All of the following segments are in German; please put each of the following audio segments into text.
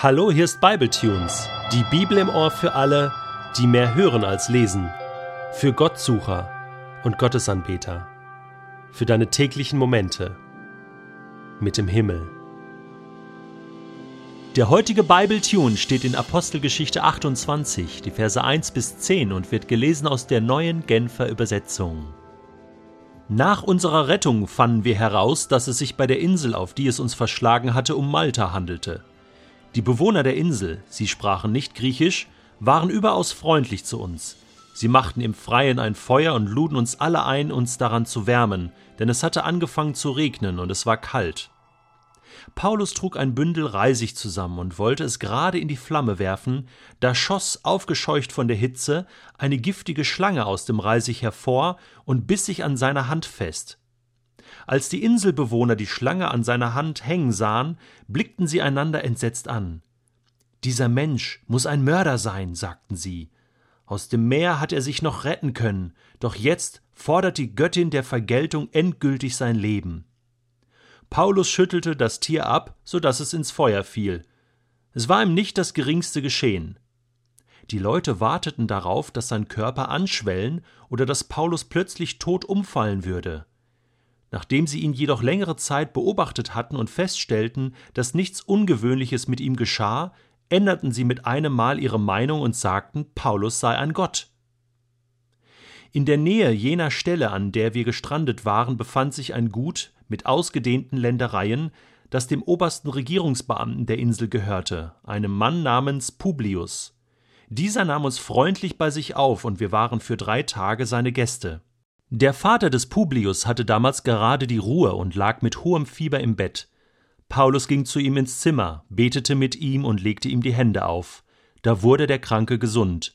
Hallo, hier ist Bibletunes, die Bibel im Ohr für alle, die mehr hören als lesen, für Gottsucher und Gottesanbeter, für deine täglichen Momente mit dem Himmel. Der heutige Bibletune steht in Apostelgeschichte 28, die Verse 1 bis 10 und wird gelesen aus der neuen Genfer Übersetzung. Nach unserer Rettung fanden wir heraus, dass es sich bei der Insel, auf die es uns verschlagen hatte, um Malta handelte. Die Bewohner der Insel, sie sprachen nicht Griechisch, waren überaus freundlich zu uns. Sie machten im Freien ein Feuer und luden uns alle ein, uns daran zu wärmen, denn es hatte angefangen zu regnen und es war kalt. Paulus trug ein Bündel Reisig zusammen und wollte es gerade in die Flamme werfen, da schoss, aufgescheucht von der Hitze, eine giftige Schlange aus dem Reisig hervor und biss sich an seiner Hand fest. Als die Inselbewohner die Schlange an seiner Hand hängen sahen, blickten sie einander entsetzt an. Dieser Mensch muss ein Mörder sein, sagten sie. Aus dem Meer hat er sich noch retten können, doch jetzt fordert die Göttin der Vergeltung endgültig sein Leben. Paulus schüttelte das Tier ab, so dass es ins Feuer fiel. Es war ihm nicht das geringste geschehen. Die Leute warteten darauf, dass sein Körper anschwellen oder dass Paulus plötzlich tot umfallen würde. Nachdem sie ihn jedoch längere Zeit beobachtet hatten und feststellten, dass nichts Ungewöhnliches mit ihm geschah, änderten sie mit einem Mal ihre Meinung und sagten, Paulus sei ein Gott. In der Nähe jener Stelle, an der wir gestrandet waren, befand sich ein Gut mit ausgedehnten Ländereien, das dem obersten Regierungsbeamten der Insel gehörte, einem Mann namens Publius. Dieser nahm uns freundlich bei sich auf, und wir waren für drei Tage seine Gäste. Der Vater des Publius hatte damals gerade die Ruhe und lag mit hohem Fieber im Bett. Paulus ging zu ihm ins Zimmer, betete mit ihm und legte ihm die Hände auf. Da wurde der Kranke gesund.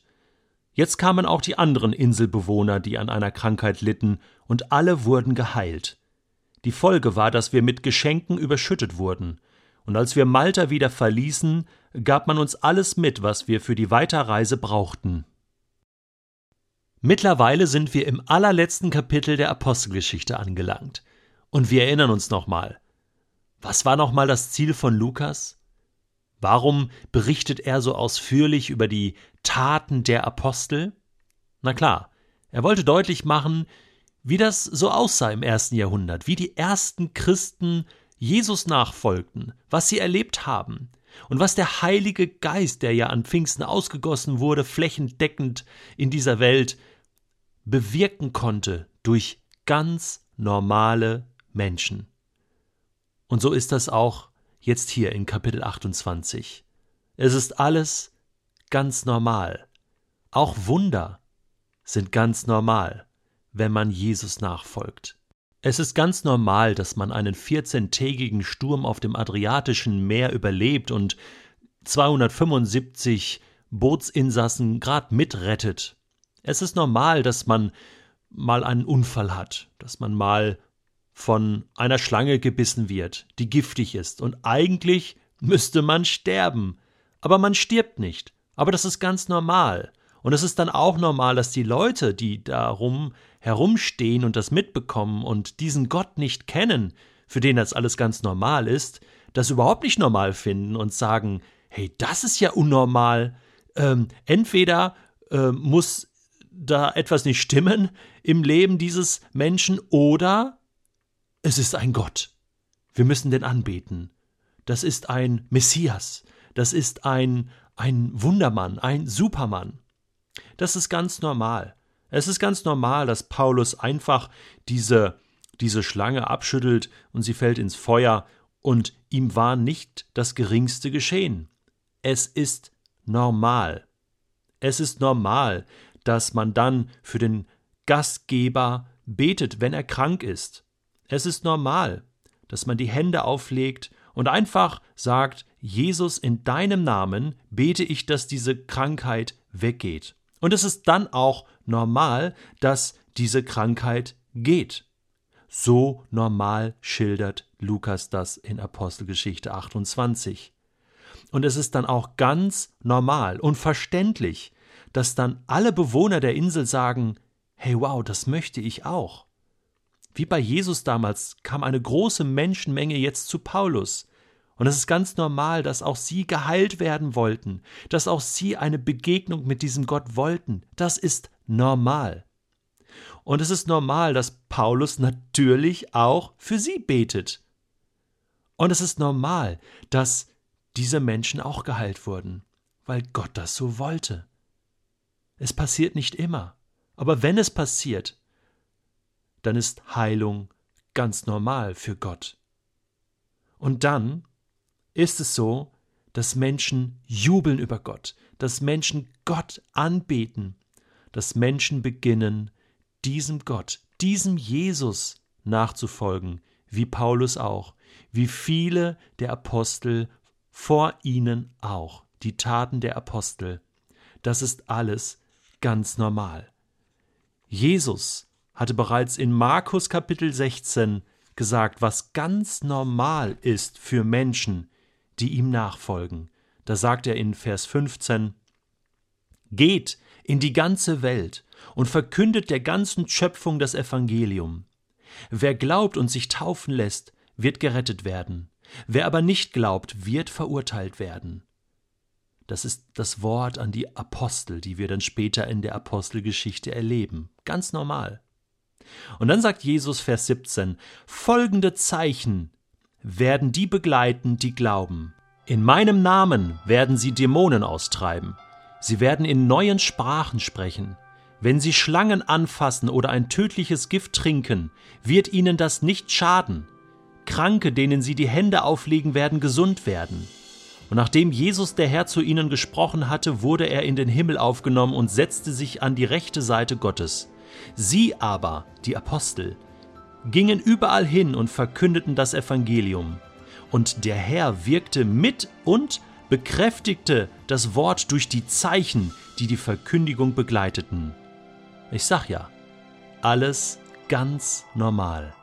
Jetzt kamen auch die anderen Inselbewohner, die an einer Krankheit litten, und alle wurden geheilt. Die Folge war, dass wir mit Geschenken überschüttet wurden. Und als wir Malta wieder verließen, gab man uns alles mit, was wir für die Weiterreise brauchten. Mittlerweile sind wir im allerletzten Kapitel der Apostelgeschichte angelangt. Und wir erinnern uns nochmal. Was war nochmal das Ziel von Lukas? Warum berichtet er so ausführlich über die Taten der Apostel? Na klar, er wollte deutlich machen, wie das so aussah im ersten Jahrhundert, wie die ersten Christen Jesus nachfolgten, was sie erlebt haben und was der Heilige Geist, der ja an Pfingsten ausgegossen wurde, flächendeckend in dieser Welt, bewirken konnte durch ganz normale Menschen. Und so ist das auch jetzt hier in Kapitel 28. Es ist alles ganz normal. Auch Wunder sind ganz normal, wenn man Jesus nachfolgt. Es ist ganz normal, dass man einen 14-tägigen Sturm auf dem Adriatischen Meer überlebt und 275 Bootsinsassen grad mitrettet es ist normal, dass man mal einen Unfall hat, dass man mal von einer Schlange gebissen wird, die giftig ist, und eigentlich müsste man sterben. Aber man stirbt nicht. Aber das ist ganz normal. Und es ist dann auch normal, dass die Leute, die darum herumstehen und das mitbekommen und diesen Gott nicht kennen, für den das alles ganz normal ist, das überhaupt nicht normal finden und sagen, hey, das ist ja unnormal. Ähm, entweder äh, muss da etwas nicht stimmen im Leben dieses Menschen oder es ist ein Gott. Wir müssen den anbeten. Das ist ein Messias. Das ist ein, ein Wundermann, ein Supermann. Das ist ganz normal. Es ist ganz normal, dass Paulus einfach diese, diese Schlange abschüttelt und sie fällt ins Feuer und ihm war nicht das geringste geschehen. Es ist normal. Es ist normal, dass man dann für den Gastgeber betet, wenn er krank ist. Es ist normal, dass man die Hände auflegt und einfach sagt, Jesus, in deinem Namen bete ich, dass diese Krankheit weggeht. Und es ist dann auch normal, dass diese Krankheit geht. So normal schildert Lukas das in Apostelgeschichte 28. Und es ist dann auch ganz normal und verständlich, dass dann alle Bewohner der Insel sagen, hey wow, das möchte ich auch. Wie bei Jesus damals kam eine große Menschenmenge jetzt zu Paulus, Und es ist ganz normal, dass auch sie geheilt werden wollten, dass auch sie eine Begegnung mit diesem Gott wollten. Das ist normal. Und es ist normal, dass Paulus natürlich auch für sie betet. Und es ist normal, dass diese Menschen auch geheilt wurden, weil Gott das so wollte. Es passiert nicht immer, aber wenn es passiert, dann ist Heilung ganz normal für Gott. Und dann ist es so, dass Menschen jubeln über Gott, dass Menschen Gott anbeten, dass Menschen beginnen, diesem Gott, diesem Jesus nachzufolgen, wie Paulus auch, wie viele der Apostel vor ihnen auch, die Taten der Apostel. Das ist alles ganz normal. Jesus hatte bereits in Markus Kapitel 16 gesagt, was ganz normal ist für Menschen, die ihm nachfolgen. Da sagt er in Vers 15 Geht in die ganze Welt und verkündet der ganzen Schöpfung das Evangelium. Wer glaubt und sich taufen lässt, wird gerettet werden. Wer aber nicht glaubt, wird verurteilt werden. Das ist das Wort an die Apostel, die wir dann später in der Apostelgeschichte erleben. Ganz normal. Und dann sagt Jesus Vers 17, folgende Zeichen werden die begleiten, die glauben. In meinem Namen werden sie Dämonen austreiben. Sie werden in neuen Sprachen sprechen. Wenn sie Schlangen anfassen oder ein tödliches Gift trinken, wird ihnen das nicht schaden. Kranke, denen sie die Hände auflegen, werden gesund werden. Und nachdem Jesus der Herr zu ihnen gesprochen hatte, wurde er in den Himmel aufgenommen und setzte sich an die rechte Seite Gottes. Sie aber, die Apostel, gingen überall hin und verkündeten das Evangelium. Und der Herr wirkte mit und bekräftigte das Wort durch die Zeichen, die die Verkündigung begleiteten. Ich sag ja, alles ganz normal.